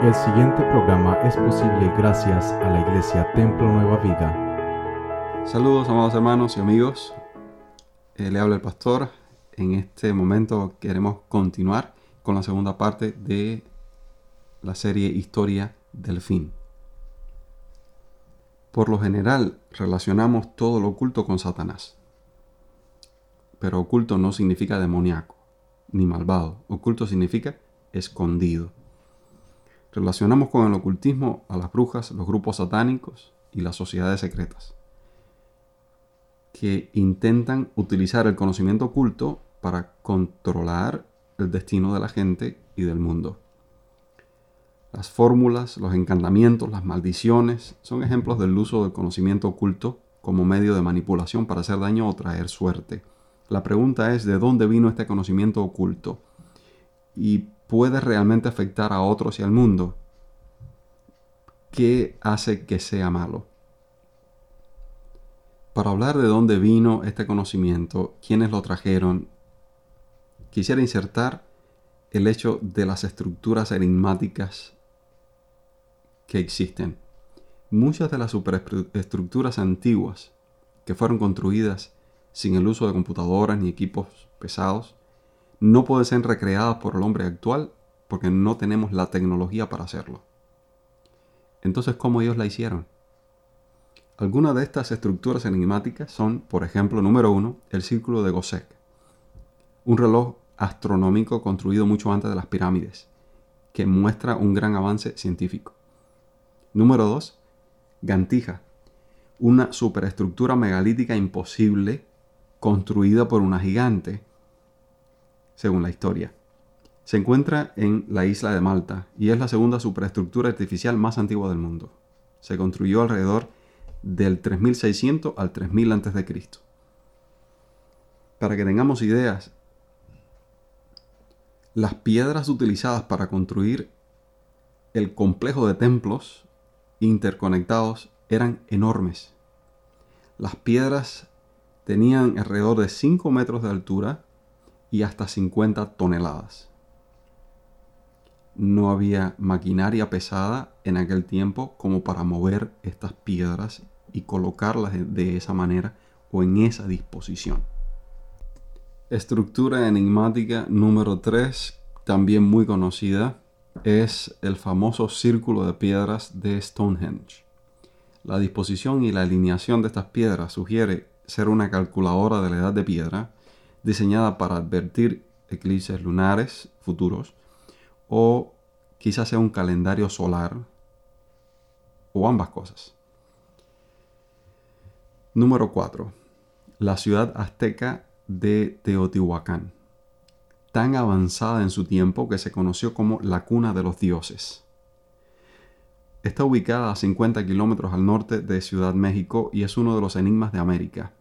El siguiente programa es posible gracias a la Iglesia Templo Nueva Vida. Saludos, amados hermanos y amigos. Eh, le habla el pastor. En este momento queremos continuar con la segunda parte de la serie Historia del Fin. Por lo general relacionamos todo lo oculto con Satanás. Pero oculto no significa demoníaco ni malvado. Oculto significa escondido. Relacionamos con el ocultismo a las brujas, los grupos satánicos y las sociedades secretas, que intentan utilizar el conocimiento oculto para controlar el destino de la gente y del mundo. Las fórmulas, los encantamientos, las maldiciones son ejemplos del uso del conocimiento oculto como medio de manipulación para hacer daño o traer suerte. La pregunta es de dónde vino este conocimiento oculto y puede realmente afectar a otros y al mundo. ¿Qué hace que sea malo? Para hablar de dónde vino este conocimiento, quiénes lo trajeron, quisiera insertar el hecho de las estructuras enigmáticas que existen. Muchas de las superestructuras antiguas que fueron construidas sin el uso de computadoras ni equipos pesados no pueden ser recreadas por el hombre actual porque no tenemos la tecnología para hacerlo. Entonces, ¿cómo ellos la hicieron? Algunas de estas estructuras enigmáticas son, por ejemplo, número uno, el círculo de Gosek, un reloj astronómico construido mucho antes de las pirámides, que muestra un gran avance científico. Número dos, Gantija, una superestructura megalítica imposible construida por una gigante, según la historia. Se encuentra en la isla de Malta y es la segunda superestructura artificial más antigua del mundo. Se construyó alrededor del 3600 al 3000 a.C. Para que tengamos ideas, las piedras utilizadas para construir el complejo de templos interconectados eran enormes. Las piedras tenían alrededor de 5 metros de altura y hasta 50 toneladas. No había maquinaria pesada en aquel tiempo como para mover estas piedras y colocarlas de esa manera o en esa disposición. Estructura enigmática número 3, también muy conocida, es el famoso círculo de piedras de Stonehenge. La disposición y la alineación de estas piedras sugiere ser una calculadora de la edad de piedra diseñada para advertir eclipses lunares futuros o quizás sea un calendario solar o ambas cosas. Número 4. La ciudad azteca de Teotihuacán, tan avanzada en su tiempo que se conoció como la cuna de los dioses. Está ubicada a 50 kilómetros al norte de Ciudad México y es uno de los enigmas de América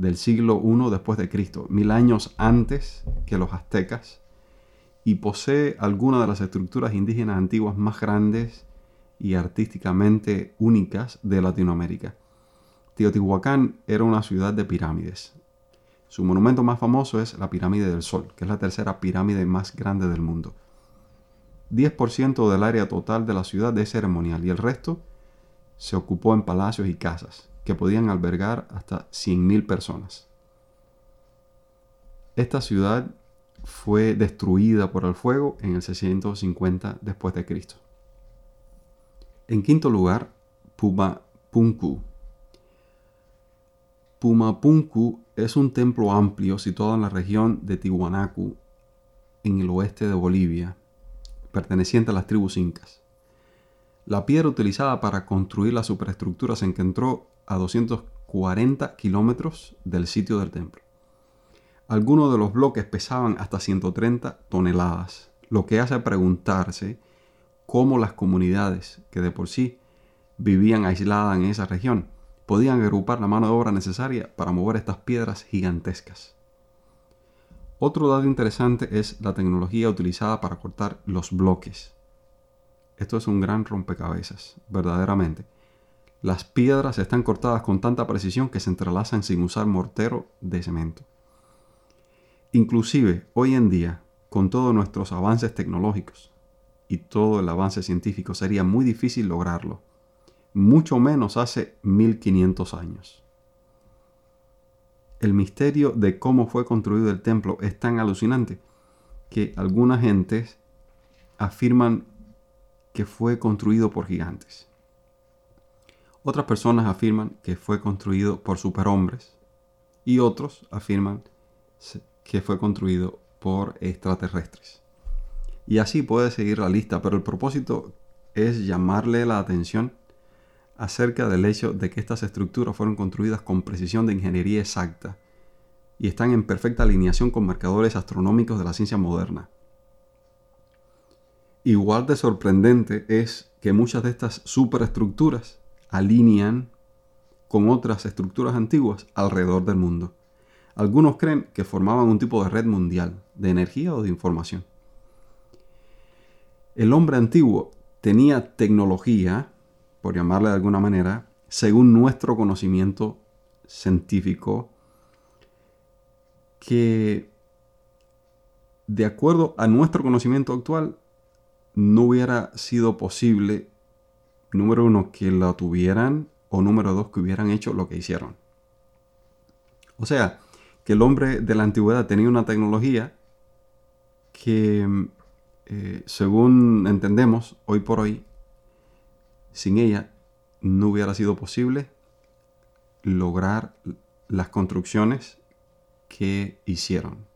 del siglo I después de Cristo, mil años antes que los aztecas, y posee algunas de las estructuras indígenas antiguas más grandes y artísticamente únicas de Latinoamérica. Teotihuacán era una ciudad de pirámides. Su monumento más famoso es la Pirámide del Sol, que es la tercera pirámide más grande del mundo. 10% del área total de la ciudad es ceremonial y el resto se ocupó en palacios y casas que podían albergar hasta 100.000 personas. Esta ciudad fue destruida por el fuego en el 650 después de Cristo. En quinto lugar, Pumapunku. Pumapunku es un templo amplio situado en la región de Tiwanaku, en el oeste de Bolivia, perteneciente a las tribus incas. La piedra utilizada para construir la superestructura se encontró a 240 kilómetros del sitio del templo. Algunos de los bloques pesaban hasta 130 toneladas, lo que hace preguntarse cómo las comunidades que de por sí vivían aisladas en esa región podían agrupar la mano de obra necesaria para mover estas piedras gigantescas. Otro dato interesante es la tecnología utilizada para cortar los bloques. Esto es un gran rompecabezas, verdaderamente las piedras están cortadas con tanta precisión que se entrelazan sin usar mortero de cemento. Inclusive, hoy en día, con todos nuestros avances tecnológicos, y todo el avance científico sería muy difícil lograrlo, mucho menos hace 1500 años. El misterio de cómo fue construido el templo es tan alucinante que algunas gentes afirman que fue construido por gigantes. Otras personas afirman que fue construido por superhombres y otros afirman que fue construido por extraterrestres. Y así puede seguir la lista, pero el propósito es llamarle la atención acerca del hecho de que estas estructuras fueron construidas con precisión de ingeniería exacta y están en perfecta alineación con marcadores astronómicos de la ciencia moderna. Igual de sorprendente es que muchas de estas superestructuras alinean con otras estructuras antiguas alrededor del mundo. Algunos creen que formaban un tipo de red mundial de energía o de información. El hombre antiguo tenía tecnología, por llamarle de alguna manera, según nuestro conocimiento científico, que de acuerdo a nuestro conocimiento actual no hubiera sido posible, número uno, que la tuvieran o número dos, que hubieran hecho lo que hicieron. O sea, que el hombre de la antigüedad tenía una tecnología que, eh, según entendemos, hoy por hoy, sin ella no hubiera sido posible lograr las construcciones que hicieron.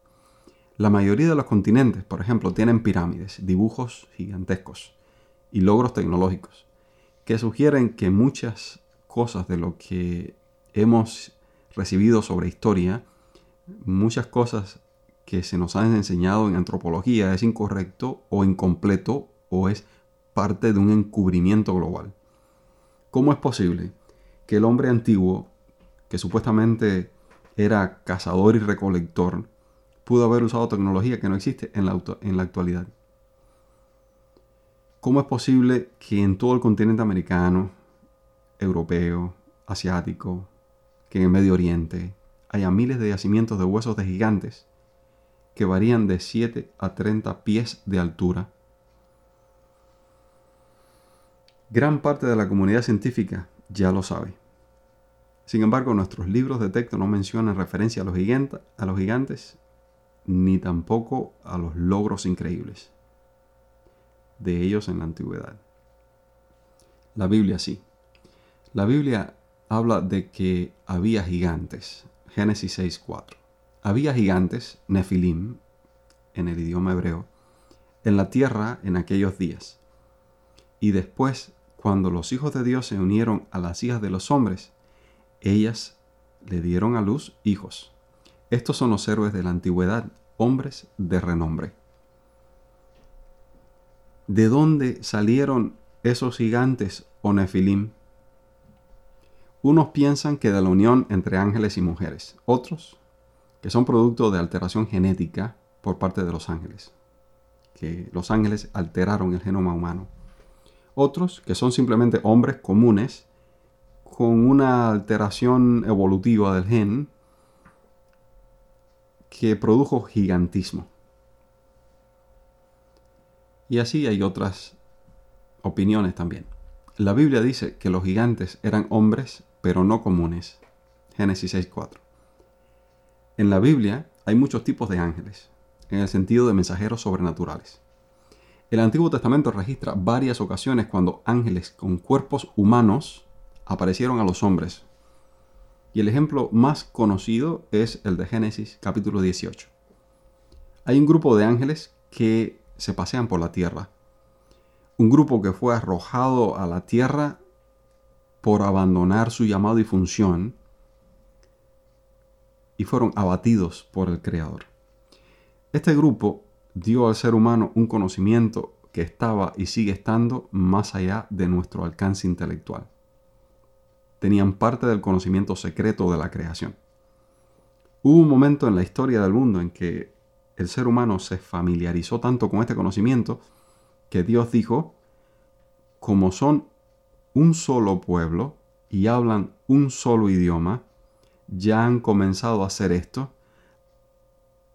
La mayoría de los continentes, por ejemplo, tienen pirámides, dibujos gigantescos y logros tecnológicos que sugieren que muchas cosas de lo que hemos recibido sobre historia, muchas cosas que se nos han enseñado en antropología es incorrecto o incompleto o es parte de un encubrimiento global. ¿Cómo es posible que el hombre antiguo, que supuestamente era cazador y recolector, pudo haber usado tecnología que no existe en la, en la actualidad. ¿Cómo es posible que en todo el continente americano, europeo, asiático, que en el Medio Oriente haya miles de yacimientos de huesos de gigantes que varían de 7 a 30 pies de altura? Gran parte de la comunidad científica ya lo sabe. Sin embargo, nuestros libros de texto no mencionan referencia a los, a los gigantes ni tampoco a los logros increíbles de ellos en la antigüedad. La Biblia sí. La Biblia habla de que había gigantes. Génesis 6.4. Había gigantes, Nefilim, en el idioma hebreo, en la tierra en aquellos días. Y después, cuando los hijos de Dios se unieron a las hijas de los hombres, ellas le dieron a luz hijos. Estos son los héroes de la antigüedad, hombres de renombre. ¿De dónde salieron esos gigantes o nefilim? Unos piensan que de la unión entre ángeles y mujeres, otros que son producto de alteración genética por parte de los ángeles, que los ángeles alteraron el genoma humano. Otros que son simplemente hombres comunes con una alteración evolutiva del gen que produjo gigantismo. Y así hay otras opiniones también. La Biblia dice que los gigantes eran hombres, pero no comunes. Génesis 6.4. En la Biblia hay muchos tipos de ángeles, en el sentido de mensajeros sobrenaturales. El Antiguo Testamento registra varias ocasiones cuando ángeles con cuerpos humanos aparecieron a los hombres. Y el ejemplo más conocido es el de Génesis capítulo 18. Hay un grupo de ángeles que se pasean por la tierra. Un grupo que fue arrojado a la tierra por abandonar su llamado y función y fueron abatidos por el Creador. Este grupo dio al ser humano un conocimiento que estaba y sigue estando más allá de nuestro alcance intelectual tenían parte del conocimiento secreto de la creación. Hubo un momento en la historia del mundo en que el ser humano se familiarizó tanto con este conocimiento que Dios dijo, como son un solo pueblo y hablan un solo idioma, ya han comenzado a hacer esto,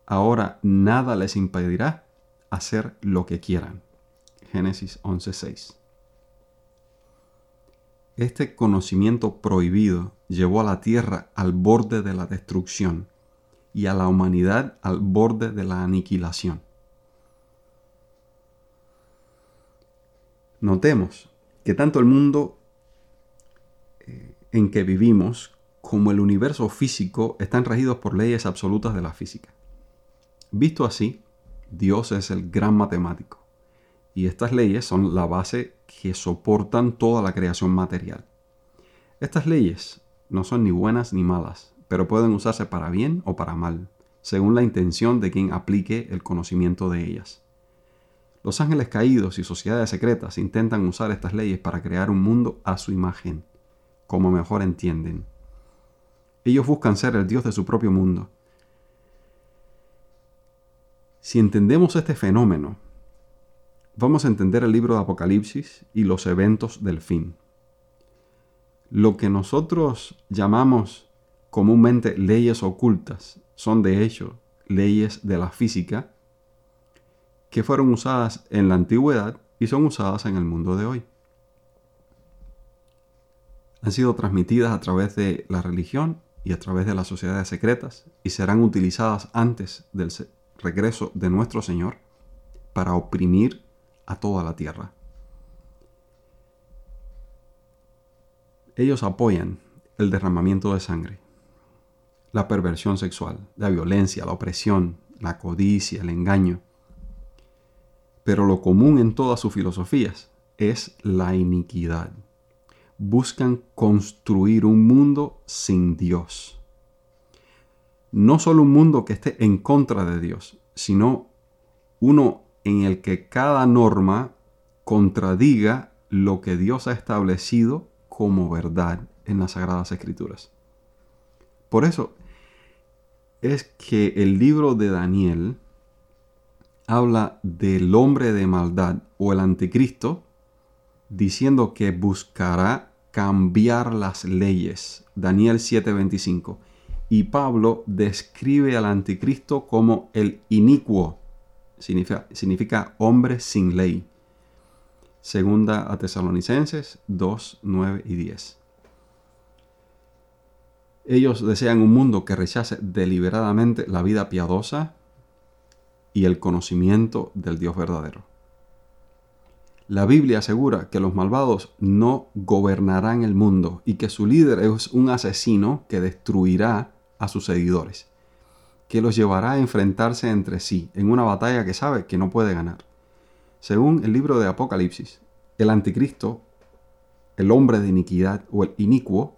ahora nada les impedirá hacer lo que quieran. Génesis 11:6. Este conocimiento prohibido llevó a la tierra al borde de la destrucción y a la humanidad al borde de la aniquilación. Notemos que tanto el mundo eh, en que vivimos como el universo físico están regidos por leyes absolutas de la física. Visto así, Dios es el gran matemático y estas leyes son la base que soportan toda la creación material. Estas leyes no son ni buenas ni malas, pero pueden usarse para bien o para mal, según la intención de quien aplique el conocimiento de ellas. Los ángeles caídos y sociedades secretas intentan usar estas leyes para crear un mundo a su imagen, como mejor entienden. Ellos buscan ser el Dios de su propio mundo. Si entendemos este fenómeno, vamos a entender el libro de Apocalipsis y los eventos del fin. Lo que nosotros llamamos comúnmente leyes ocultas son de hecho leyes de la física que fueron usadas en la antigüedad y son usadas en el mundo de hoy. Han sido transmitidas a través de la religión y a través de las sociedades secretas y serán utilizadas antes del regreso de nuestro Señor para oprimir a toda la tierra. Ellos apoyan el derramamiento de sangre, la perversión sexual, la violencia, la opresión, la codicia, el engaño. Pero lo común en todas sus filosofías es la iniquidad. Buscan construir un mundo sin Dios. No solo un mundo que esté en contra de Dios, sino uno en el que cada norma contradiga lo que Dios ha establecido como verdad en las Sagradas Escrituras. Por eso es que el libro de Daniel habla del hombre de maldad o el anticristo, diciendo que buscará cambiar las leyes. Daniel 7:25. Y Pablo describe al anticristo como el inicuo, significa, hombre sin ley. Segunda a Tesalonicenses 2, 9 y 10. Ellos desean un mundo que rechace deliberadamente la vida piadosa y el conocimiento del Dios verdadero. La Biblia asegura que los malvados no gobernarán el mundo y que su líder es un asesino que destruirá a sus seguidores que los llevará a enfrentarse entre sí en una batalla que sabe que no puede ganar. Según el libro de Apocalipsis, el anticristo, el hombre de iniquidad o el inicuo,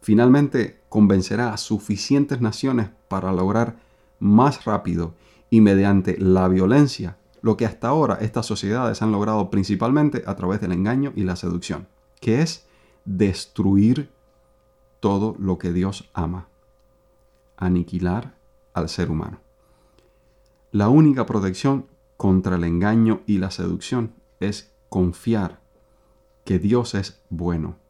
finalmente convencerá a suficientes naciones para lograr más rápido y mediante la violencia lo que hasta ahora estas sociedades han logrado principalmente a través del engaño y la seducción, que es destruir todo lo que Dios ama, aniquilar al ser humano. La única protección contra el engaño y la seducción es confiar que Dios es bueno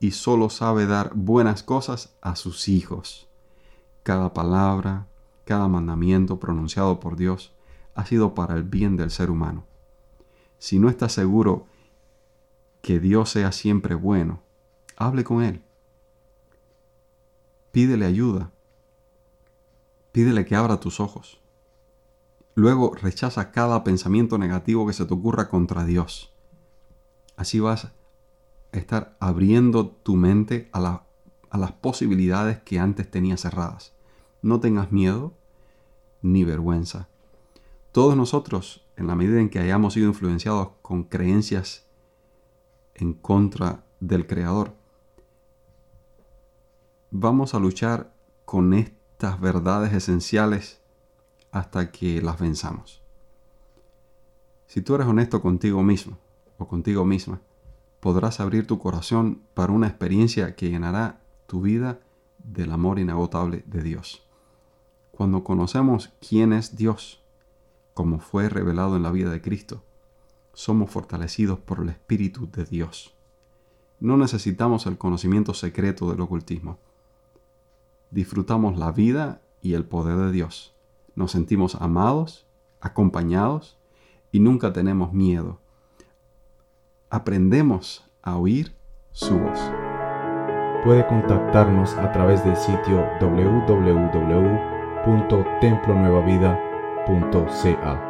y solo sabe dar buenas cosas a sus hijos. Cada palabra, cada mandamiento pronunciado por Dios ha sido para el bien del ser humano. Si no está seguro que Dios sea siempre bueno, hable con Él. Pídele ayuda Pídele que abra tus ojos. Luego rechaza cada pensamiento negativo que se te ocurra contra Dios. Así vas estar abriendo tu mente a, a las posibilidades que antes tenías cerradas. No tengas miedo ni vergüenza. Todos nosotros, en la medida en que hayamos sido influenciados con creencias en contra del Creador, vamos a luchar con estas verdades esenciales hasta que las venzamos. Si tú eres honesto contigo mismo o contigo misma, podrás abrir tu corazón para una experiencia que llenará tu vida del amor inagotable de Dios. Cuando conocemos quién es Dios, como fue revelado en la vida de Cristo, somos fortalecidos por el Espíritu de Dios. No necesitamos el conocimiento secreto del ocultismo disfrutamos la vida y el poder de Dios. Nos sentimos amados, acompañados y nunca tenemos miedo, aprendemos a oír su voz. Puede contactarnos a través del sitio www.templonuevavida.ca.